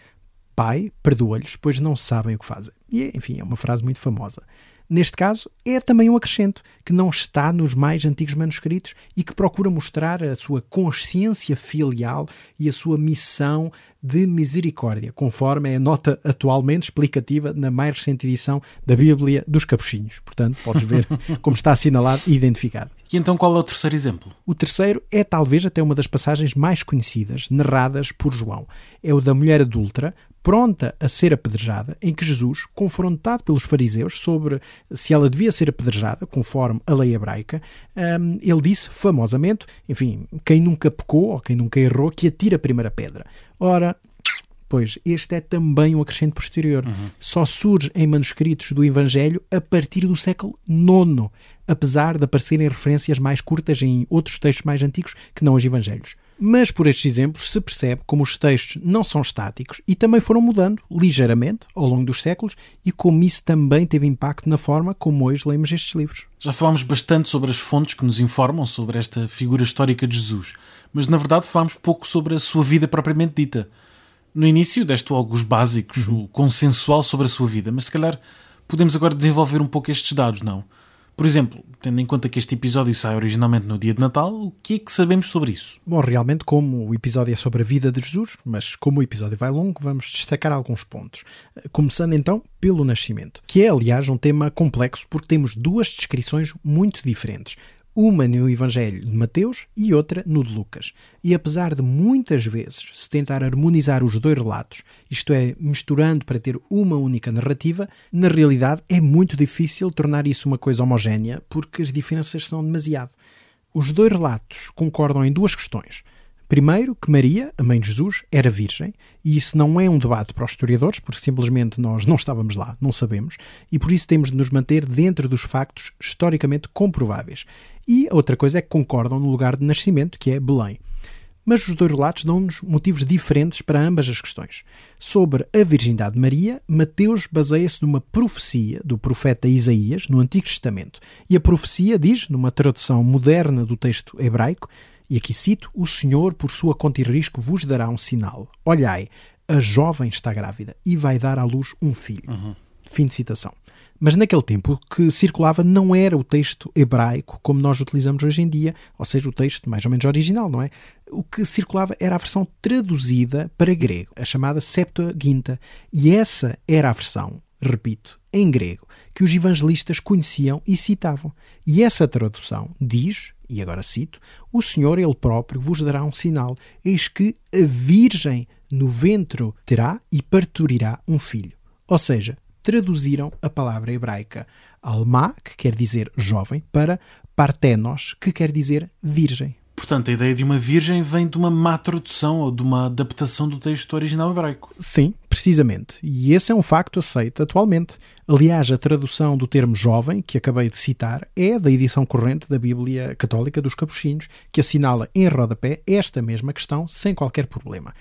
Pai, perdoa-lhes, pois não sabem o que fazem. E, enfim, é uma frase muito famosa. Neste caso, é também um acrescento que não está nos mais antigos manuscritos e que procura mostrar a sua consciência filial e a sua missão de misericórdia, conforme é a nota atualmente explicativa na mais recente edição da Bíblia dos Capuchinhos. Portanto, podes ver como está assinalado e identificado. E então qual é o terceiro exemplo? O terceiro é talvez até uma das passagens mais conhecidas, narradas por João. É o da mulher adulta, pronta a ser apedrejada, em que Jesus, confrontado pelos fariseus sobre se ela devia ser apedrejada, conforme a lei hebraica, um, ele disse famosamente: enfim, quem nunca pecou ou quem nunca errou, que atira a primeira pedra. Ora, Pois, este é também um acrescente posterior. Uhum. Só surge em manuscritos do Evangelho a partir do século IX, apesar de aparecerem referências mais curtas em outros textos mais antigos que não os Evangelhos. Mas por estes exemplos se percebe como os textos não são estáticos e também foram mudando ligeiramente ao longo dos séculos e como isso também teve impacto na forma como hoje lemos estes livros. Já falámos bastante sobre as fontes que nos informam sobre esta figura histórica de Jesus, mas na verdade falámos pouco sobre a sua vida propriamente dita. No início deste alguns básicos, uhum. o consensual sobre a sua vida, mas se calhar podemos agora desenvolver um pouco estes dados, não? Por exemplo, tendo em conta que este episódio sai originalmente no dia de Natal, o que é que sabemos sobre isso? Bom, realmente, como o episódio é sobre a vida de Jesus, mas como o episódio vai longo, vamos destacar alguns pontos. Começando então pelo nascimento, que é, aliás, um tema complexo porque temos duas descrições muito diferentes uma no Evangelho de Mateus e outra no de Lucas. E apesar de muitas vezes se tentar harmonizar os dois relatos, isto é, misturando para ter uma única narrativa, na realidade é muito difícil tornar isso uma coisa homogénea porque as diferenças são demasiado. Os dois relatos concordam em duas questões. Primeiro, que Maria, a mãe de Jesus, era virgem, e isso não é um debate para os historiadores, porque simplesmente nós não estávamos lá, não sabemos, e por isso temos de nos manter dentro dos factos historicamente comprováveis. E a outra coisa é que concordam no lugar de nascimento, que é Belém. Mas os dois relatos dão-nos motivos diferentes para ambas as questões. Sobre a virgindade de Maria, Mateus baseia-se numa profecia do profeta Isaías no Antigo Testamento. E a profecia diz, numa tradução moderna do texto hebraico, e aqui cito: O Senhor, por sua conta e risco, vos dará um sinal. Olhai, a jovem está grávida e vai dar à luz um filho. Uhum. Fim de citação. Mas naquele tempo o que circulava não era o texto hebraico como nós utilizamos hoje em dia, ou seja, o texto mais ou menos original, não é? O que circulava era a versão traduzida para grego, a chamada Septuaginta, e essa era a versão, repito, em grego, que os evangelistas conheciam e citavam. E essa tradução diz, e agora cito: O Senhor Ele próprio vos dará um sinal, eis que a Virgem no ventre terá e parturirá um filho. Ou seja, traduziram a palavra hebraica alma, que quer dizer jovem, para partenos, que quer dizer virgem. Portanto, a ideia de uma virgem vem de uma má tradução ou de uma adaptação do texto original hebraico. Sim, precisamente. E esse é um facto aceito atualmente. Aliás, a tradução do termo jovem, que acabei de citar, é da edição corrente da Bíblia Católica dos Capuchinhos, que assinala em rodapé esta mesma questão sem qualquer problema.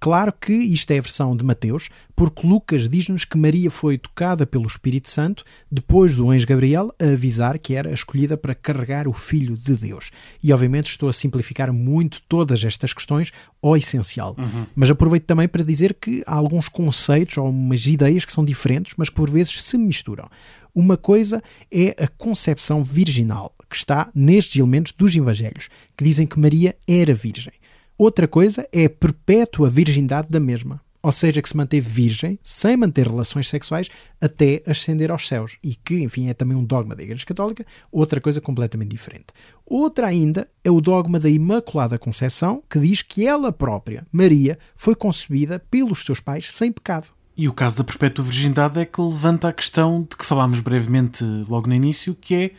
Claro que isto é a versão de Mateus, porque Lucas diz-nos que Maria foi tocada pelo Espírito Santo depois do anjo Gabriel a avisar que era escolhida para carregar o Filho de Deus. E obviamente estou a simplificar muito todas estas questões ao essencial. Uhum. Mas aproveito também para dizer que há alguns conceitos ou umas ideias que são diferentes, mas que por vezes se misturam. Uma coisa é a concepção virginal, que está nestes elementos dos Evangelhos, que dizem que Maria era virgem. Outra coisa é a perpétua virgindade da mesma, ou seja, que se manteve virgem, sem manter relações sexuais, até ascender aos céus. E que, enfim, é também um dogma da Igreja Católica, outra coisa completamente diferente. Outra ainda é o dogma da Imaculada Conceição, que diz que ela própria, Maria, foi concebida pelos seus pais sem pecado. E o caso da perpétua virgindade é que levanta a questão de que falámos brevemente logo no início, que é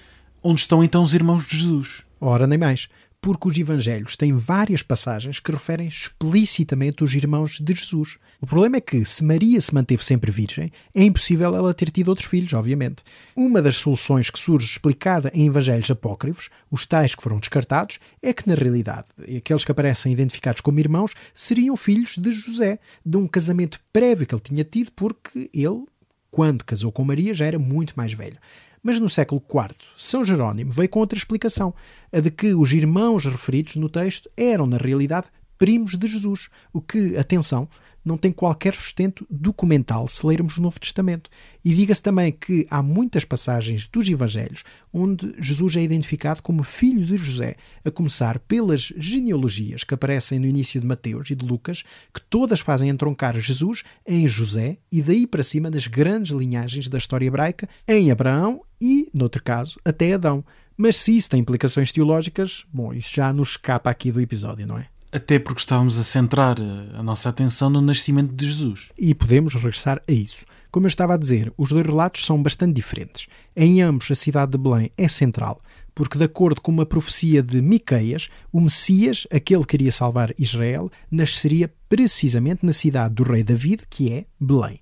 onde estão então os irmãos de Jesus? Ora, nem mais porque os evangelhos têm várias passagens que referem explicitamente os irmãos de Jesus. O problema é que, se Maria se manteve sempre virgem, é impossível ela ter tido outros filhos, obviamente. Uma das soluções que surge explicada em evangelhos apócrifos, os tais que foram descartados, é que, na realidade, aqueles que aparecem identificados como irmãos seriam filhos de José, de um casamento prévio que ele tinha tido, porque ele, quando casou com Maria, já era muito mais velho. Mas no século IV, São Jerónimo veio com outra explicação, a de que os irmãos referidos no texto eram, na realidade, primos de Jesus, o que, atenção, não tem qualquer sustento documental se lermos o Novo Testamento. E diga-se também que há muitas passagens dos Evangelhos onde Jesus é identificado como filho de José, a começar pelas genealogias que aparecem no início de Mateus e de Lucas, que todas fazem entroncar Jesus em José e daí para cima das grandes linhagens da história hebraica em Abraão e, noutro caso, até Adão. Mas se isso tem implicações teológicas, bom, isso já nos escapa aqui do episódio, não é? Até porque estávamos a centrar eh, a nossa atenção no nascimento de Jesus. E podemos regressar a isso. Como eu estava a dizer, os dois relatos são bastante diferentes. Em ambos, a cidade de Belém é central, porque, de acordo com uma profecia de Miqueias, o Messias, aquele que iria salvar Israel, nasceria precisamente na cidade do rei David, que é Belém.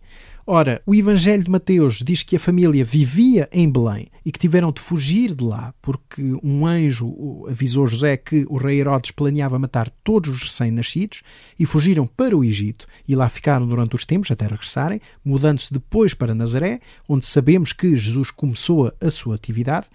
Ora, o Evangelho de Mateus diz que a família vivia em Belém e que tiveram de fugir de lá porque um anjo avisou José que o rei Herodes planeava matar todos os recém-nascidos e fugiram para o Egito e lá ficaram durante os tempos até regressarem, mudando-se depois para Nazaré, onde sabemos que Jesus começou a sua atividade.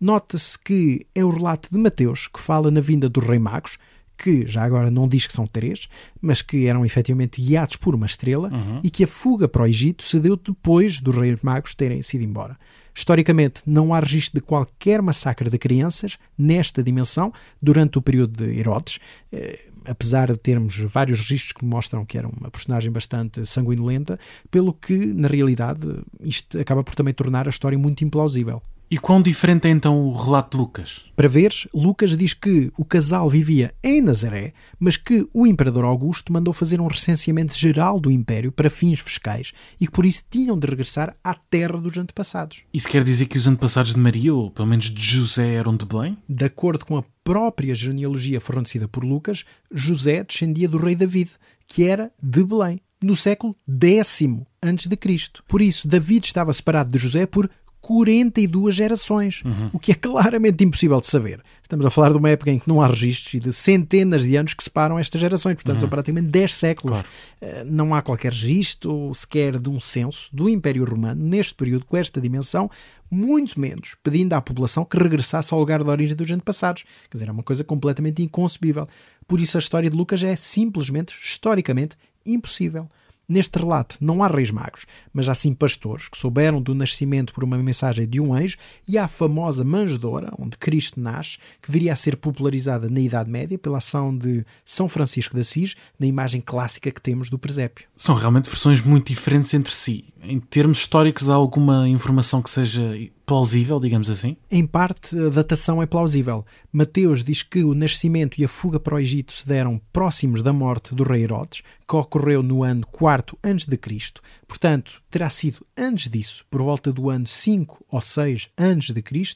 Nota-se que é o relato de Mateus que fala na vinda dos rei magos, que já agora não diz que são três, mas que eram efetivamente guiados por uma estrela uhum. e que a fuga para o Egito se deu depois dos reis magos terem sido embora. Historicamente, não há registro de qualquer massacre de crianças nesta dimensão durante o período de Herodes, eh, apesar de termos vários registros que mostram que era uma personagem bastante sanguinolenta, pelo que, na realidade, isto acaba por também tornar a história muito implausível. E quão diferente é então o relato de Lucas? Para veres, Lucas diz que o casal vivia em Nazaré, mas que o imperador Augusto mandou fazer um recenseamento geral do império para fins fiscais e que por isso tinham de regressar à terra dos antepassados. Isso quer dizer que os antepassados de Maria, ou pelo menos de José, eram de Belém? De acordo com a própria genealogia fornecida por Lucas, José descendia do rei David, que era de Belém no século X a.C. Por isso, David estava separado de José por 42 gerações, uhum. o que é claramente impossível de saber. Estamos a falar de uma época em que não há registros e de centenas de anos que separam estas gerações, portanto uhum. são praticamente 10 séculos. Claro. Eh, não há qualquer registro sequer de um censo do Império Romano neste período com esta dimensão, muito menos pedindo à população que regressasse ao lugar de origem dos antepassados. Quer dizer, é uma coisa completamente inconcebível. Por isso a história de Lucas é simplesmente, historicamente, impossível. Neste relato não há reis magos, mas há sim pastores que souberam do nascimento por uma mensagem de um anjo e há a famosa manjedoura, onde Cristo nasce, que viria a ser popularizada na Idade Média pela ação de São Francisco de Assis, na imagem clássica que temos do presépio. São realmente versões muito diferentes entre si. Em termos históricos, há alguma informação que seja plausível, digamos assim? Em parte, a datação é plausível. Mateus diz que o nascimento e a fuga para o Egito se deram próximos da morte do rei Herodes, que ocorreu no ano 4 a.C. Portanto, terá sido antes disso, por volta do ano 5 ou 6 a.C.,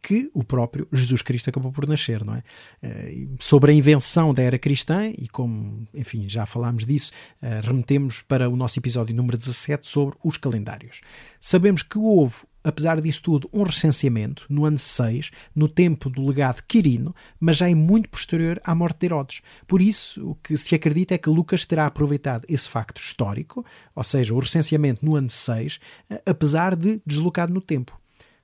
que o próprio Jesus Cristo acabou por nascer, não é? Eh, sobre a invenção da era cristã, e como, enfim, já falámos disso, eh, remetemos para o nosso episódio número 17 sobre os calendários. Sabemos que houve apesar disso tudo, um recenseamento no ano 6, no tempo do legado Quirino, mas já é muito posterior à morte de Herodes. Por isso, o que se acredita é que Lucas terá aproveitado esse facto histórico, ou seja, o recenseamento no ano 6, apesar de deslocado no tempo.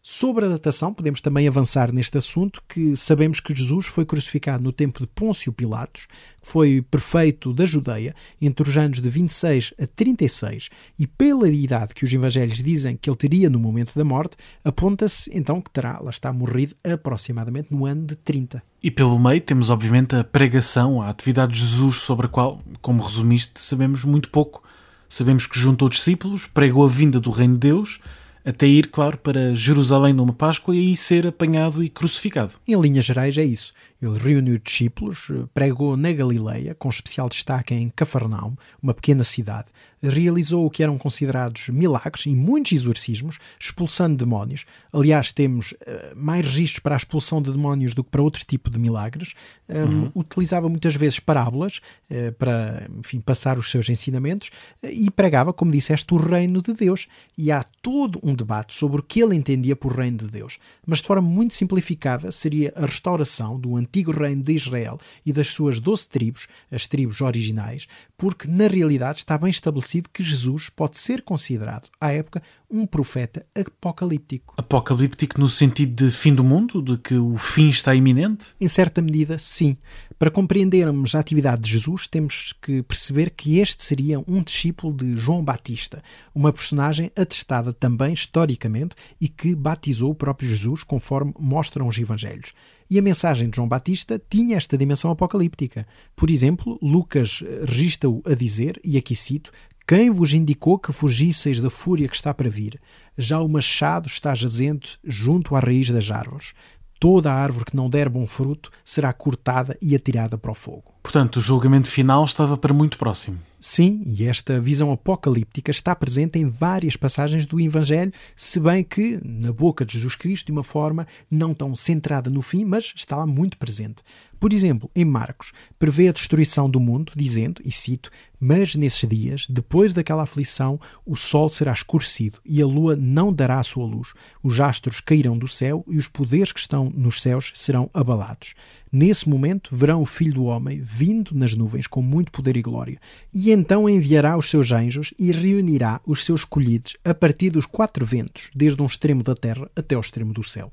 Sobre a datação, podemos também avançar neste assunto que sabemos que Jesus foi crucificado no tempo de Pôncio Pilatos, que foi prefeito da Judeia entre os anos de 26 a 36, e pela idade que os evangelhos dizem que ele teria no momento da morte, aponta-se então que terá, lá está, morrido aproximadamente no ano de 30. E pelo meio temos obviamente a pregação, a atividade de Jesus sobre a qual, como resumiste, sabemos muito pouco. Sabemos que juntou discípulos, pregou a vinda do reino de Deus, até ir, claro, para Jerusalém numa Páscoa e aí ser apanhado e crucificado. Em linhas gerais é isso. Ele reuniu discípulos, pregou na Galileia, com especial destaque em Cafarnaum, uma pequena cidade, realizou o que eram considerados milagres e muitos exorcismos, expulsando demónios. Aliás, temos uh, mais registros para a expulsão de demónios do que para outro tipo de milagres. Um, uhum. Utilizava muitas vezes parábolas uh, para, enfim, passar os seus ensinamentos uh, e pregava, como disseste, o reino de Deus. E há todo um debate sobre o que ele entendia por reino de Deus. Mas de forma muito simplificada, seria a restauração do antigo reino de Israel e das suas doze tribos, as tribos originais, porque na realidade está bem estabelecido que Jesus pode ser considerado, à época, um profeta apocalíptico. Apocalíptico no sentido de fim do mundo? De que o fim está iminente? Em certa medida, sim. Para compreendermos a atividade de Jesus, temos que perceber que este seria um discípulo de João Batista, uma personagem atestada também historicamente e que batizou o próprio Jesus, conforme mostram os evangelhos. E a mensagem de João Batista tinha esta dimensão apocalíptica. Por exemplo, Lucas registra-o a dizer, e aqui cito, quem vos indicou que fugisseis da fúria que está para vir? Já o machado está jazente junto à raiz das árvores. Toda a árvore que não der bom fruto será cortada e atirada para o fogo. Portanto, o julgamento final estava para muito próximo. Sim, e esta visão apocalíptica está presente em várias passagens do Evangelho, se bem que na boca de Jesus Cristo de uma forma não tão centrada no fim, mas está lá muito presente. Por exemplo, em Marcos, prevê a destruição do mundo, dizendo, e cito: Mas nesses dias, depois daquela aflição, o sol será escurecido e a lua não dará a sua luz, os astros cairão do céu e os poderes que estão nos céus serão abalados. Nesse momento verão o Filho do Homem vindo nas nuvens com muito poder e glória, e então enviará os seus anjos e reunirá os seus escolhidos a partir dos quatro ventos, desde um extremo da terra até ao extremo do céu.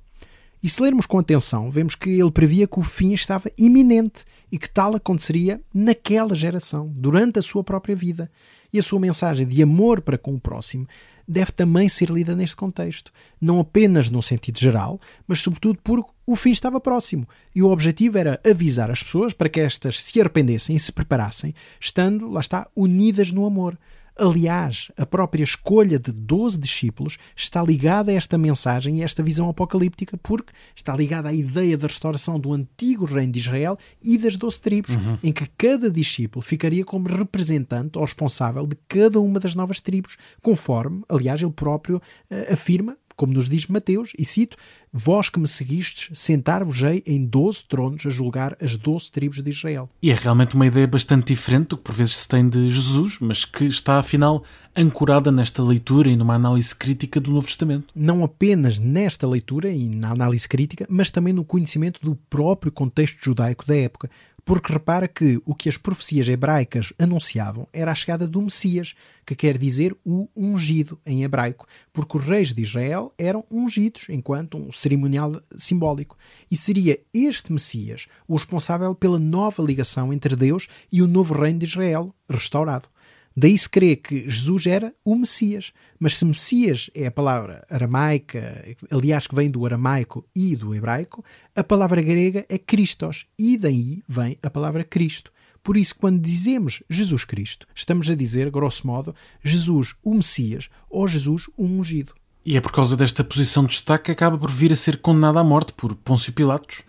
E se lermos com atenção, vemos que ele previa que o fim estava iminente e que tal aconteceria naquela geração, durante a sua própria vida. E a sua mensagem de amor para com o próximo deve também ser lida neste contexto, não apenas num sentido geral, mas sobretudo porque o fim estava próximo e o objetivo era avisar as pessoas para que estas se arrependessem e se preparassem, estando, lá está, unidas no amor. Aliás, a própria escolha de 12 discípulos está ligada a esta mensagem e a esta visão apocalíptica, porque está ligada à ideia da restauração do antigo reino de Israel e das 12 tribos, uhum. em que cada discípulo ficaria como representante ou responsável de cada uma das novas tribos, conforme, aliás, ele próprio uh, afirma como nos diz Mateus, e cito: Vós que me seguistes, sentar-vos-ei em doze tronos a julgar as doze tribos de Israel. E é realmente uma ideia bastante diferente do que por vezes se tem de Jesus, mas que está afinal ancorada nesta leitura e numa análise crítica do Novo Testamento. Não apenas nesta leitura e na análise crítica, mas também no conhecimento do próprio contexto judaico da época. Porque repara que o que as profecias hebraicas anunciavam era a chegada do Messias, que quer dizer o ungido em hebraico, porque os reis de Israel eram ungidos enquanto um cerimonial simbólico. E seria este Messias o responsável pela nova ligação entre Deus e o novo reino de Israel, restaurado. Daí se crê que Jesus era o Messias. Mas se Messias é a palavra aramaica, aliás, que vem do aramaico e do hebraico, a palavra grega é Christos. E daí vem a palavra Cristo. Por isso, quando dizemos Jesus Cristo, estamos a dizer, grosso modo, Jesus o Messias ou Jesus o ungido. E é por causa desta posição de destaque que acaba por vir a ser condenado à morte por Pôncio Pilatos.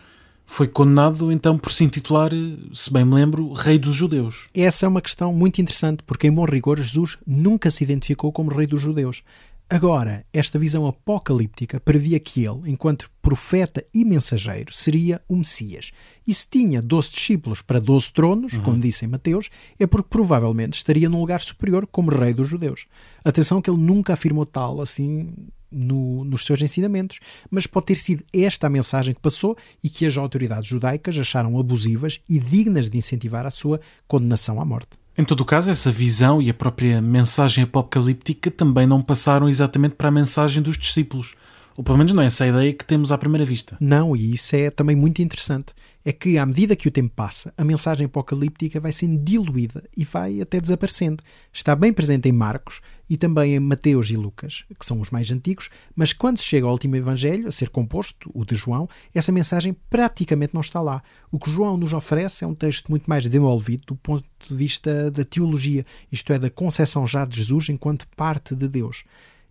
Foi condenado então por se intitular, se bem me lembro, Rei dos Judeus. Essa é uma questão muito interessante, porque em bom rigor Jesus nunca se identificou como Rei dos Judeus. Agora, esta visão apocalíptica previa que ele, enquanto profeta e mensageiro, seria o Messias. E se tinha 12 discípulos para 12 tronos, uhum. como disse em Mateus, é porque provavelmente estaria num lugar superior como rei dos judeus. Atenção que ele nunca afirmou tal assim no, nos seus ensinamentos, mas pode ter sido esta a mensagem que passou e que as autoridades judaicas acharam abusivas e dignas de incentivar a sua condenação à morte. Em todo o caso, essa visão e a própria mensagem apocalíptica também não passaram exatamente para a mensagem dos discípulos. Ou pelo menos não é essa a ideia que temos à primeira vista. Não, e isso é também muito interessante. É que, à medida que o tempo passa, a mensagem apocalíptica vai sendo diluída e vai até desaparecendo. Está bem presente em Marcos e também em Mateus e Lucas, que são os mais antigos, mas quando se chega ao último Evangelho, a ser composto, o de João, essa mensagem praticamente não está lá. O que João nos oferece é um texto muito mais desenvolvido do ponto de vista da teologia, isto é, da concepção já de Jesus enquanto parte de Deus.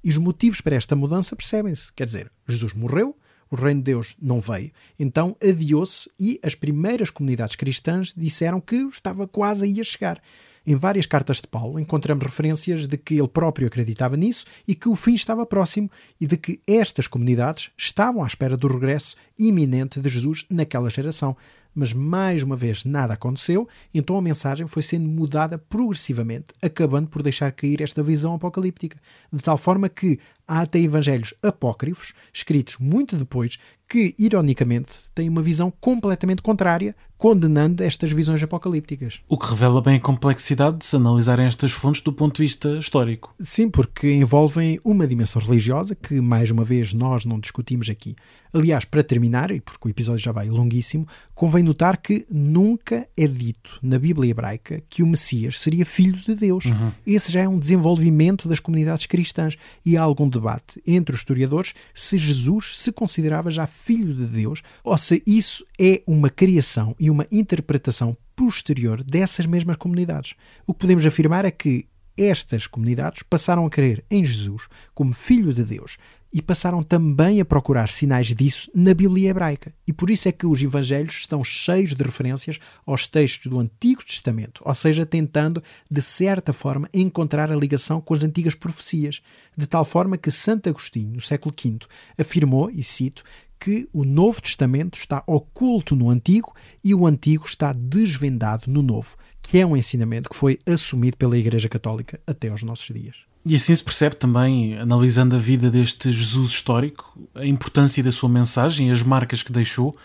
E os motivos para esta mudança percebem-se. Quer dizer, Jesus morreu, o reino de Deus não veio, então adiou-se e as primeiras comunidades cristãs disseram que estava quase a ir chegar. Em várias cartas de Paulo encontramos referências de que ele próprio acreditava nisso e que o fim estava próximo e de que estas comunidades estavam à espera do regresso iminente de Jesus naquela geração. Mas mais uma vez nada aconteceu, então a mensagem foi sendo mudada progressivamente, acabando por deixar cair esta visão apocalíptica, de tal forma que há até evangelhos apócrifos, escritos muito depois, que, ironicamente, têm uma visão completamente contrária, condenando estas visões apocalípticas. O que revela bem a complexidade de se analisarem estas fontes do ponto de vista histórico. Sim, porque envolvem uma dimensão religiosa que, mais uma vez, nós não discutimos aqui. Aliás, para terminar, e porque o episódio já vai longuíssimo, convém notar que nunca é dito na Bíblia hebraica que o Messias seria filho de Deus. Uhum. Esse já é um desenvolvimento das comunidades cristãs e há algum debate entre os historiadores se Jesus se considerava já filho de Deus ou se isso é uma criação e uma interpretação posterior dessas mesmas comunidades. O que podemos afirmar é que estas comunidades passaram a crer em Jesus como Filho de Deus e passaram também a procurar sinais disso na Bíblia hebraica. E por isso é que os evangelhos estão cheios de referências aos textos do Antigo Testamento, ou seja, tentando, de certa forma, encontrar a ligação com as antigas profecias, de tal forma que Santo Agostinho, no século V, afirmou, e cito, que o Novo Testamento está oculto no Antigo e o Antigo está desvendado no Novo, que é um ensinamento que foi assumido pela Igreja Católica até aos nossos dias. E assim se percebe também, analisando a vida deste Jesus histórico, a importância da sua mensagem e as marcas que deixou,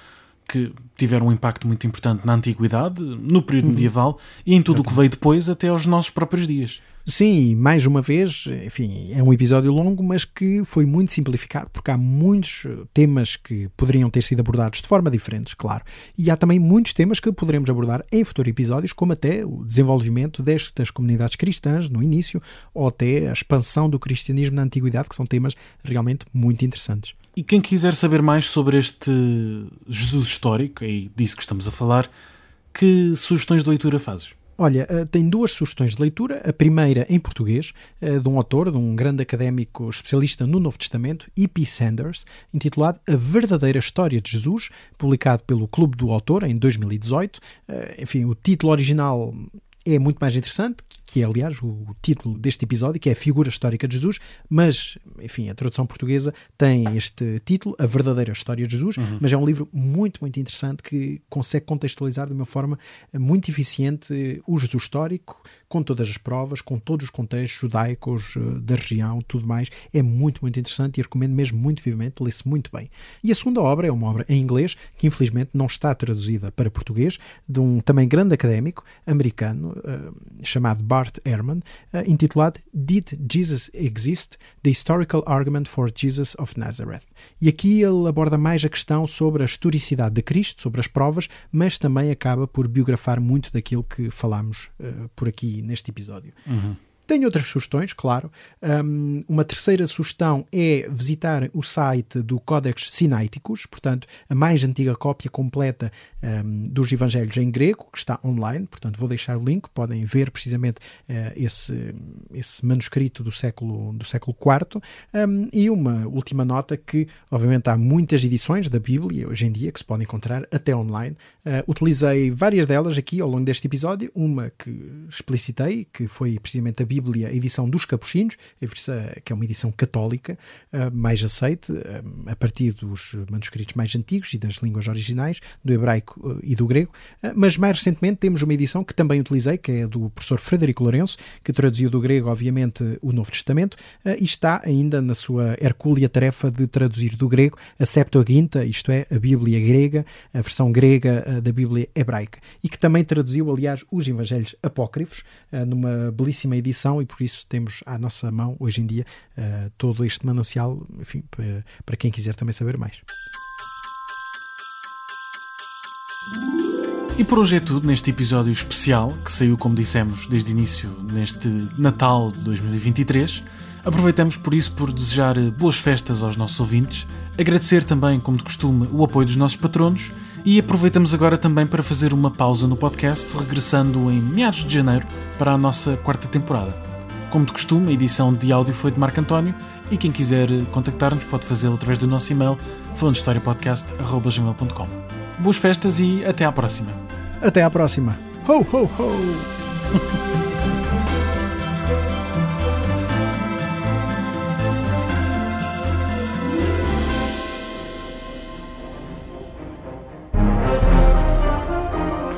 que tiveram um impacto muito importante na antiguidade, no período uhum. medieval e em tudo o que veio depois até aos nossos próprios dias. Sim, mais uma vez, enfim, é um episódio longo, mas que foi muito simplificado, porque há muitos eh, temas que poderiam ter sido abordados de forma diferente, claro. E há também muitos temas que poderemos abordar em futuros episódios, como até o desenvolvimento destas comunidades cristãs no início, ou até a expansão do cristianismo na antiguidade, que são temas realmente muito interessantes. E quem quiser saber mais sobre este Jesus histórico, é disso que estamos a falar, que sugestões de leitura fazes? Olha, eh, tem duas sugestões de leitura. A primeira em português, eh, de um autor, de um grande académico especialista no Novo Testamento, E.P. Sanders, intitulado A Verdadeira História de Jesus, publicado pelo Clube do Autor em 2018. Eh, enfim, o título original é muito mais interessante, que é, aliás, o título deste episódio, que é a figura histórica de Jesus, mas, enfim, a tradução portuguesa tem este título, A Verdadeira História de Jesus, uhum. mas é um livro muito, muito interessante que consegue contextualizar de uma forma muito eficiente o Jesus histórico, com todas as provas, com todos os contextos judaicos eh, da região, tudo mais. É muito, muito interessante e recomendo mesmo muito vivamente, lê-se muito bem. E a segunda obra é uma obra em inglês, que infelizmente não está traduzida para português, de um também grande académico americano, uh, chamado Bart Ehrman, uh, intitulado Did Jesus Exist? The Historical Argument for Jesus of Nazareth. E aqui ele aborda mais a questão sobre a historicidade de Cristo, sobre as provas, mas também acaba por biografar muito daquilo que falámos uh, por aqui neste episódio. Uhum. Tenho outras sugestões, claro. Um, uma terceira sugestão é visitar o site do Codex Sinaiticus, portanto, a mais antiga cópia completa um, dos Evangelhos em grego, que está online. Portanto, vou deixar o link, podem ver precisamente uh, esse, esse manuscrito do século, do século IV. Um, e uma última nota que, obviamente, há muitas edições da Bíblia hoje em dia que se podem encontrar até online. Uh, utilizei várias delas aqui ao longo deste episódio. Uma que explicitei, que foi precisamente a Bíblia Bíblia, edição dos Capuchinhos, que é uma edição católica, eh, mais aceite, eh, a partir dos manuscritos mais antigos e das línguas originais, do hebraico eh, e do grego. Mas mais recentemente temos uma edição que também utilizei, que é do professor Frederico Lourenço, que traduziu do grego, obviamente, o Novo Testamento, e está ainda na sua hercúlea tarefa de traduzir do grego a Septuaginta, isto é, a Bíblia grega, a versão grega da Bíblia hebraica, e que também traduziu, aliás, os Evangelhos Apócrifos, numa belíssima edição e por isso temos à nossa mão hoje em dia uh, todo este manancial, enfim, para quem quiser também saber mais. E por hoje é tudo neste episódio especial, que saiu, como dissemos, desde início neste Natal de 2023. Aproveitamos por isso por desejar boas festas aos nossos ouvintes, agradecer também, como de costume, o apoio dos nossos patronos e aproveitamos agora também para fazer uma pausa no podcast, regressando em meados de janeiro para a nossa quarta temporada. Como de costume, a edição de áudio foi de Marco António e quem quiser contactar-nos pode fazê-lo através do nosso e-mail falandohistoriapodcast.gmail.com Boas festas e até à próxima. Até à próxima. Ho, ho, ho!